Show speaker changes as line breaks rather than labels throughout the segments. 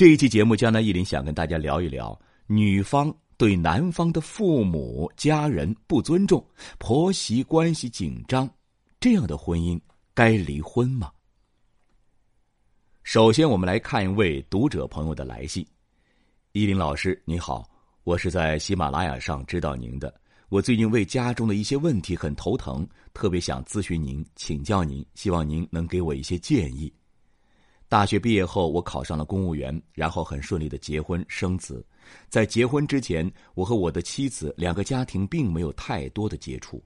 这一期节目，江南一林想跟大家聊一聊女方对男方的父母家人不尊重，婆媳关系紧张，这样的婚姻该离婚吗？首先，我们来看一位读者朋友的来信。依林老师，你好，我是在喜马拉雅上知道您的。我最近为家中的一些问题很头疼，特别想咨询您，请教您，希望您能给我一些建议。大学毕业后，我考上了公务员，然后很顺利的结婚生子。在结婚之前，我和我的妻子两个家庭并没有太多的接触。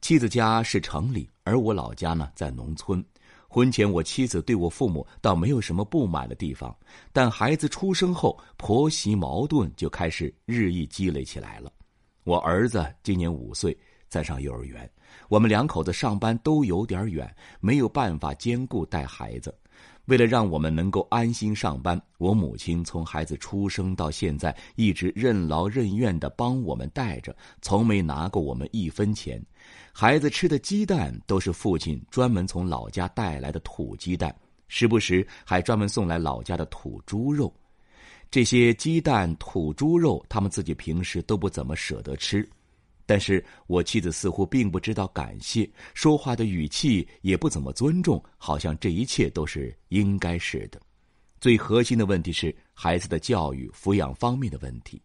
妻子家是城里，而我老家呢在农村。婚前，我妻子对我父母倒没有什么不满的地方，但孩子出生后，婆媳矛盾就开始日益积累起来了。我儿子今年五岁，在上幼儿园，我们两口子上班都有点远，没有办法兼顾带孩子。为了让我们能够安心上班，我母亲从孩子出生到现在一直任劳任怨的帮我们带着，从没拿过我们一分钱。孩子吃的鸡蛋都是父亲专门从老家带来的土鸡蛋，时不时还专门送来老家的土猪肉。这些鸡蛋、土猪肉，他们自己平时都不怎么舍得吃。但是我妻子似乎并不知道感谢，说话的语气也不怎么尊重，好像这一切都是应该是的。最核心的问题是孩子的教育、抚养方面的问题。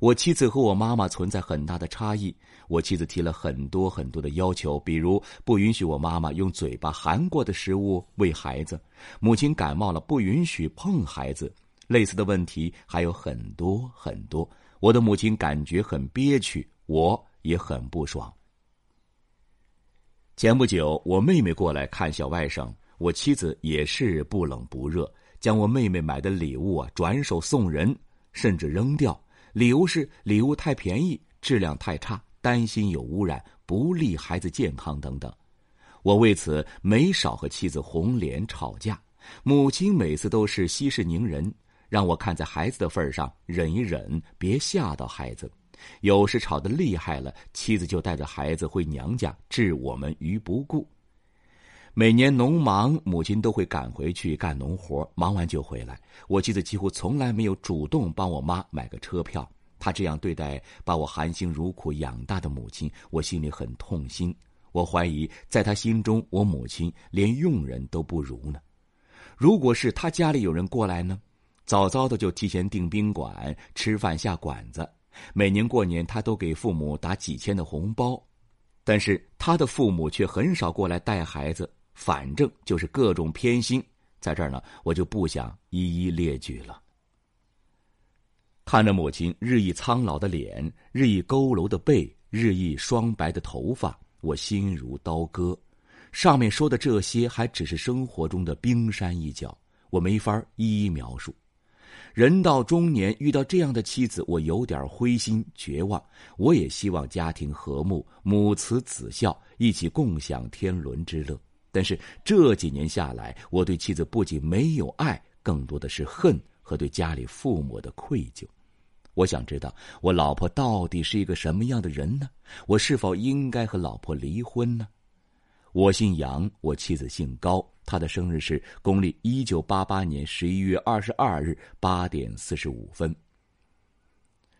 我妻子和我妈妈存在很大的差异。我妻子提了很多很多的要求，比如不允许我妈妈用嘴巴含过的食物喂孩子，母亲感冒了不允许碰孩子。类似的问题还有很多很多。我的母亲感觉很憋屈。我也很不爽。前不久，我妹妹过来看小外甥，我妻子也是不冷不热，将我妹妹买的礼物啊转手送人，甚至扔掉。理由是礼物太便宜，质量太差，担心有污染，不利孩子健康等等。我为此没少和妻子红脸吵架，母亲每次都是息事宁人，让我看在孩子的份上忍一忍，别吓到孩子。有时吵得厉害了，妻子就带着孩子回娘家，置我们于不顾。每年农忙，母亲都会赶回去干农活，忙完就回来。我妻子几乎从来没有主动帮我妈买个车票。她这样对待把我含辛茹苦养大的母亲，我心里很痛心。我怀疑，在她心中，我母亲连佣人都不如呢。如果是她家里有人过来呢，早早的就提前订宾馆，吃饭下馆子。每年过年，他都给父母打几千的红包，但是他的父母却很少过来带孩子，反正就是各种偏心。在这儿呢，我就不想一一列举了。看着母亲日益苍老的脸、日益佝偻的背、日益霜白的头发，我心如刀割。上面说的这些还只是生活中的冰山一角，我没法一一描述。人到中年，遇到这样的妻子，我有点灰心绝望。我也希望家庭和睦，母慈子孝，一起共享天伦之乐。但是这几年下来，我对妻子不仅没有爱，更多的是恨和对家里父母的愧疚。我想知道，我老婆到底是一个什么样的人呢？我是否应该和老婆离婚呢？我姓杨，我妻子姓高。他的生日是公历一九八八年十一月二十二日八点四十五分。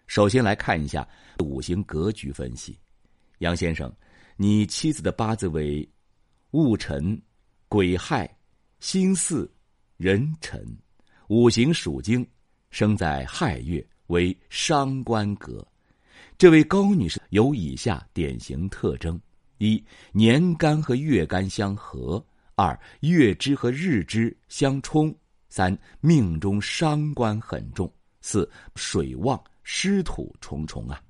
首先来看一下五行格局分析，杨先生，你妻子的八字为戊辰、癸亥、辛巳、壬辰，五行属金，生在亥月，为伤官格。这位高女士有以下典型特征：一、年干和月干相合。二月支和日支相冲，三命中伤官很重，四水旺湿土重重啊。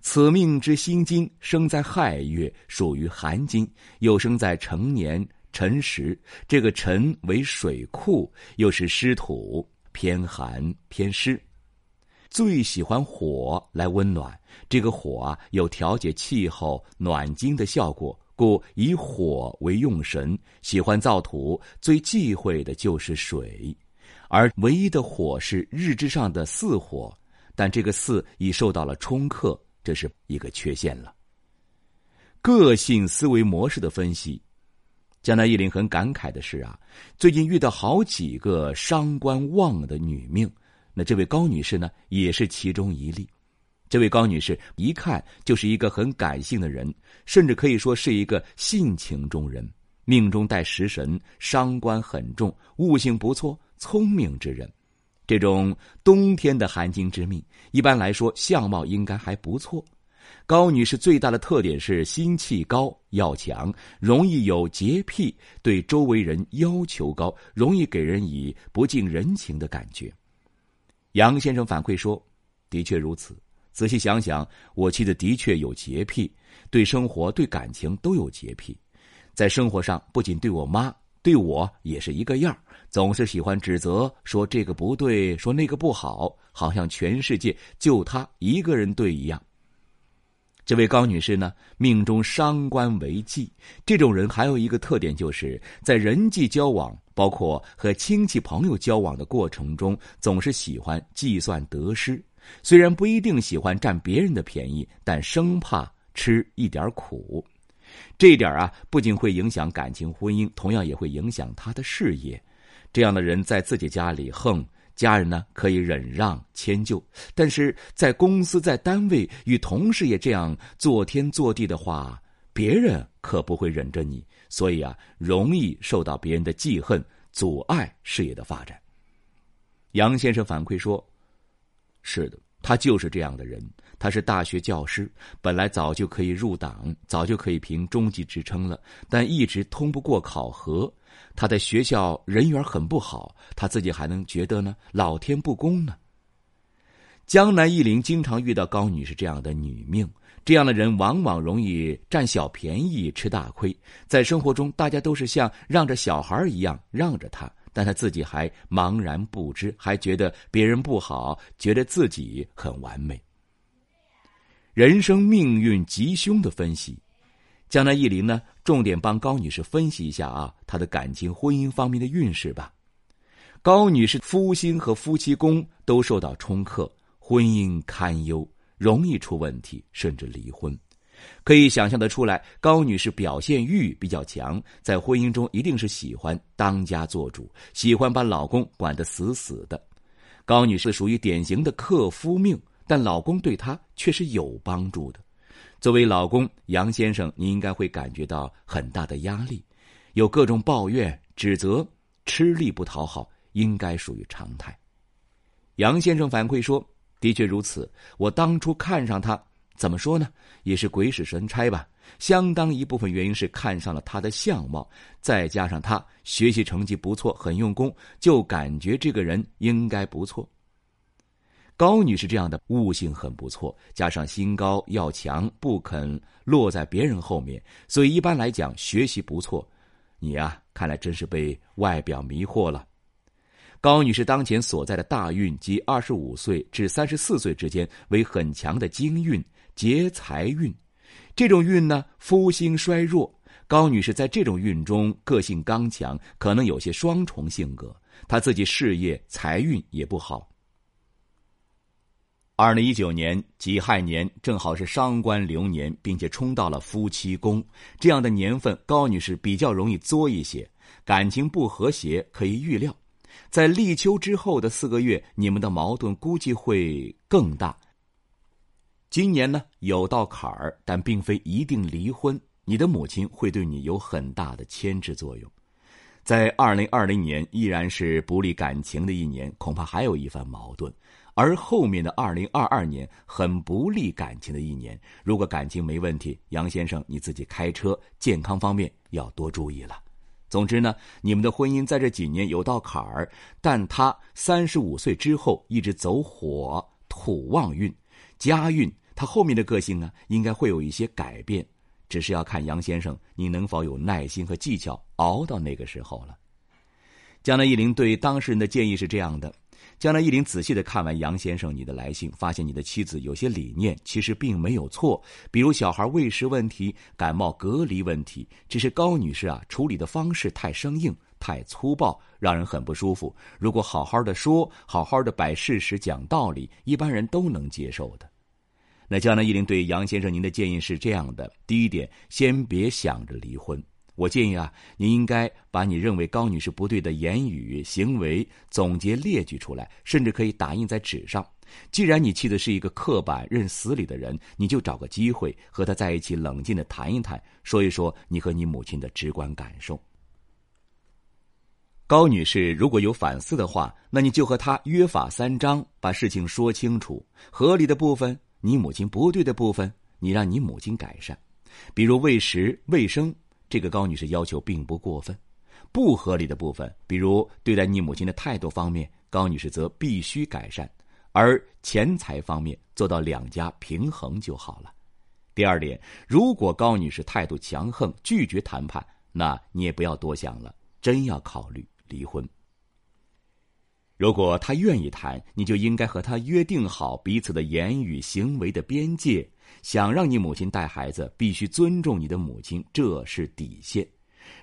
此命之辛金生在亥月，属于寒金，又生在成年辰时。这个辰为水库，又是湿土，偏寒偏湿，最喜欢火来温暖。这个火啊，有调节气候、暖经的效果。故以火为用神，喜欢造土，最忌讳的就是水，而唯一的火是日之上的巳火，但这个巳已受到了冲克，这是一个缺陷了。个性思维模式的分析，江南忆林很感慨的是啊，最近遇到好几个伤官旺的女命，那这位高女士呢，也是其中一例。这位高女士一看就是一个很感性的人，甚至可以说是一个性情中人。命中带食神，伤官很重，悟性不错，聪明之人。这种冬天的寒金之命，一般来说相貌应该还不错。高女士最大的特点是心气高、要强，容易有洁癖，对周围人要求高，容易给人以不近人情的感觉。杨先生反馈说：“的确如此。仔细想想，我妻子的确有洁癖，对生活、对感情都有洁癖。在生活上，不仅对我妈，对我也是一个样总是喜欢指责，说这个不对，说那个不好，好像全世界就她一个人对一样。”这位高女士呢，命中伤官为忌。这种人还有一个特点，就是在人际交往，包括和亲戚朋友交往的过程中，总是喜欢计算得失。虽然不一定喜欢占别人的便宜，但生怕吃一点苦。这一点啊，不仅会影响感情婚姻，同样也会影响他的事业。这样的人在自己家里横。家人呢可以忍让迁就，但是在公司在单位与同事也这样做天做地的话，别人可不会忍着你，所以啊，容易受到别人的记恨，阻碍事业的发展。杨先生反馈说：“是的，他就是这样的人。他是大学教师，本来早就可以入党，早就可以评中级职称了，但一直通不过考核。”他在学校人缘很不好，他自己还能觉得呢？老天不公呢。江南一林经常遇到高女士这样的女命，这样的人往往容易占小便宜、吃大亏。在生活中，大家都是像让着小孩一样让着他，但他自己还茫然不知，还觉得别人不好，觉得自己很完美。人生命运吉凶的分析。江南忆林呢，重点帮高女士分析一下啊，她的感情、婚姻方面的运势吧。高女士夫星和夫妻宫都受到冲克，婚姻堪忧，容易出问题，甚至离婚。可以想象得出来，高女士表现欲比较强，在婚姻中一定是喜欢当家做主，喜欢把老公管得死死的。高女士属于典型的克夫命，但老公对她却是有帮助的。作为老公，杨先生，你应该会感觉到很大的压力，有各种抱怨、指责，吃力不讨好，应该属于常态。杨先生反馈说：“的确如此，我当初看上他，怎么说呢？也是鬼使神差吧。相当一部分原因是看上了他的相貌，再加上他学习成绩不错，很用功，就感觉这个人应该不错。”高女士这样的悟性很不错，加上心高要强，不肯落在别人后面，所以一般来讲学习不错。你呀，看来真是被外表迷惑了。高女士当前所在的大运及二十五岁至三十四岁之间为很强的金运、劫财运，这种运呢，夫星衰弱。高女士在这种运中个性刚强，可能有些双重性格，她自己事业财运也不好。二零一九年己亥年正好是伤官流年，并且冲到了夫妻宫，这样的年份，高女士比较容易作一些，感情不和谐可以预料。在立秋之后的四个月，你们的矛盾估计会更大。今年呢有道坎儿，但并非一定离婚。你的母亲会对你有很大的牵制作用。在二零二零年依然是不利感情的一年，恐怕还有一番矛盾。而后面的二零二二年很不利感情的一年，如果感情没问题，杨先生你自己开车健康方面要多注意了。总之呢，你们的婚姻在这几年有道坎儿，但他三十五岁之后一直走火土旺运，家运，他后面的个性呢应该会有一些改变，只是要看杨先生你能否有耐心和技巧熬到那个时候了。江南一林对当事人的建议是这样的。江南一林仔细的看完杨先生你的来信，发现你的妻子有些理念其实并没有错，比如小孩喂食问题、感冒隔离问题，只是高女士啊处理的方式太生硬、太粗暴，让人很不舒服。如果好好的说，好好的摆事实、讲道理，一般人都能接受的。那江南一林对杨先生您的建议是这样的：第一点，先别想着离婚。我建议啊，你应该把你认为高女士不对的言语、行为总结列举出来，甚至可以打印在纸上。既然你妻子是一个刻板、认死理的人，你就找个机会和她在一起冷静的谈一谈，说一说你和你母亲的直观感受。高女士如果有反思的话，那你就和她约法三章，把事情说清楚。合理的部分，你母亲不对的部分，你让你母亲改善。比如喂食、卫生。这个高女士要求并不过分，不合理的部分，比如对待你母亲的态度方面，高女士则必须改善，而钱财方面做到两家平衡就好了。第二点，如果高女士态度强横，拒绝谈判，那你也不要多想了，真要考虑离婚。如果他愿意谈，你就应该和他约定好彼此的言语行为的边界。想让你母亲带孩子，必须尊重你的母亲，这是底线。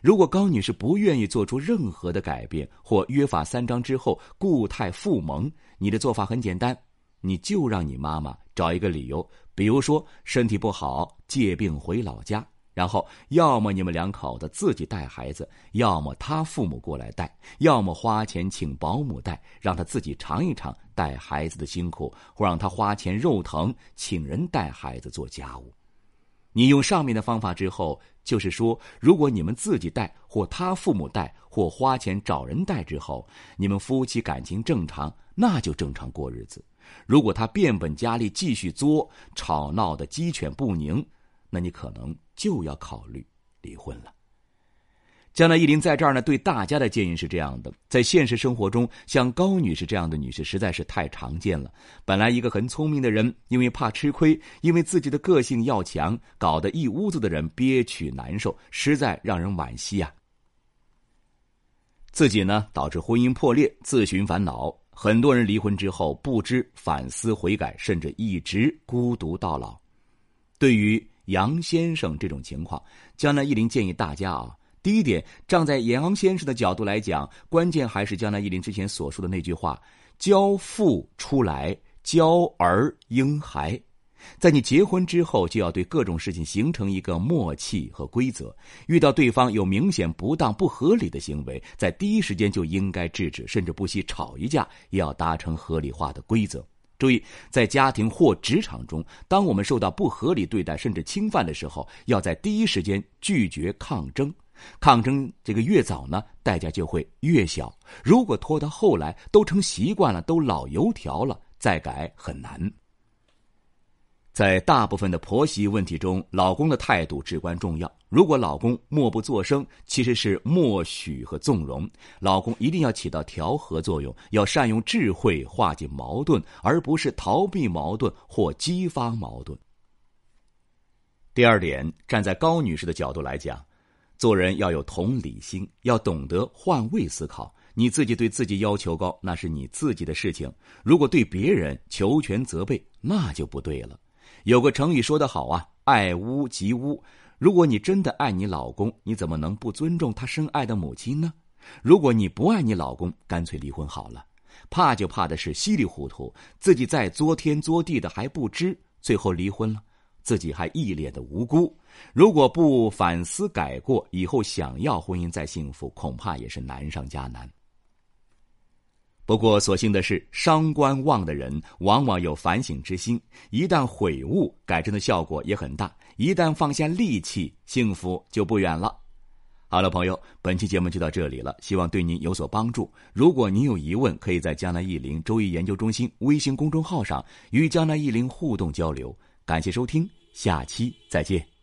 如果高女士不愿意做出任何的改变，或约法三章之后固态复萌，你的做法很简单，你就让你妈妈找一个理由，比如说身体不好，借病回老家。然后，要么你们两口子自己带孩子，要么他父母过来带，要么花钱请保姆带，让他自己尝一尝带孩子的辛苦，或让他花钱肉疼请人带孩子做家务。你用上面的方法之后，就是说，如果你们自己带，或他父母带，或花钱找人带之后，你们夫妻感情正常，那就正常过日子。如果他变本加厉，继续作，吵闹的鸡犬不宁。那你可能就要考虑离婚了。江南一林在这儿呢，对大家的建议是这样的：在现实生活中，像高女士这样的女士实在是太常见了。本来一个很聪明的人，因为怕吃亏，因为自己的个性要强，搞得一屋子的人憋屈难受，实在让人惋惜啊。自己呢，导致婚姻破裂，自寻烦恼。很多人离婚之后不知反思悔改，甚至一直孤独到老。对于杨先生这种情况，江南一林建议大家啊，第一点，站在杨先生的角度来讲，关键还是江南一林之前所说的那句话：教父出来，教儿婴孩。在你结婚之后，就要对各种事情形成一个默契和规则。遇到对方有明显不当、不合理的行为，在第一时间就应该制止，甚至不惜吵一架，也要达成合理化的规则。注意，在家庭或职场中，当我们受到不合理对待甚至侵犯的时候，要在第一时间拒绝抗争。抗争这个越早呢，代价就会越小。如果拖到后来都成习惯了，都老油条了，再改很难。在大部分的婆媳问题中，老公的态度至关重要。如果老公默不作声，其实是默许和纵容。老公一定要起到调和作用，要善用智慧化解矛盾，而不是逃避矛盾或激发矛盾。第二点，站在高女士的角度来讲，做人要有同理心，要懂得换位思考。你自己对自己要求高，那是你自己的事情；如果对别人求全责备，那就不对了。有个成语说得好啊，“爱屋及乌”。如果你真的爱你老公，你怎么能不尊重他深爱的母亲呢？如果你不爱你老公，干脆离婚好了。怕就怕的是稀里糊涂，自己再作天作地的还不知，最后离婚了，自己还一脸的无辜。如果不反思改过，以后想要婚姻再幸福，恐怕也是难上加难。不过，所幸的是，伤官旺的人往往有反省之心，一旦悔悟，改正的效果也很大。一旦放下戾气，幸福就不远了。好了，朋友，本期节目就到这里了，希望对您有所帮助。如果您有疑问，可以在江南易林周易研究中心微信公众号上与江南易林互动交流。感谢收听，下期再见。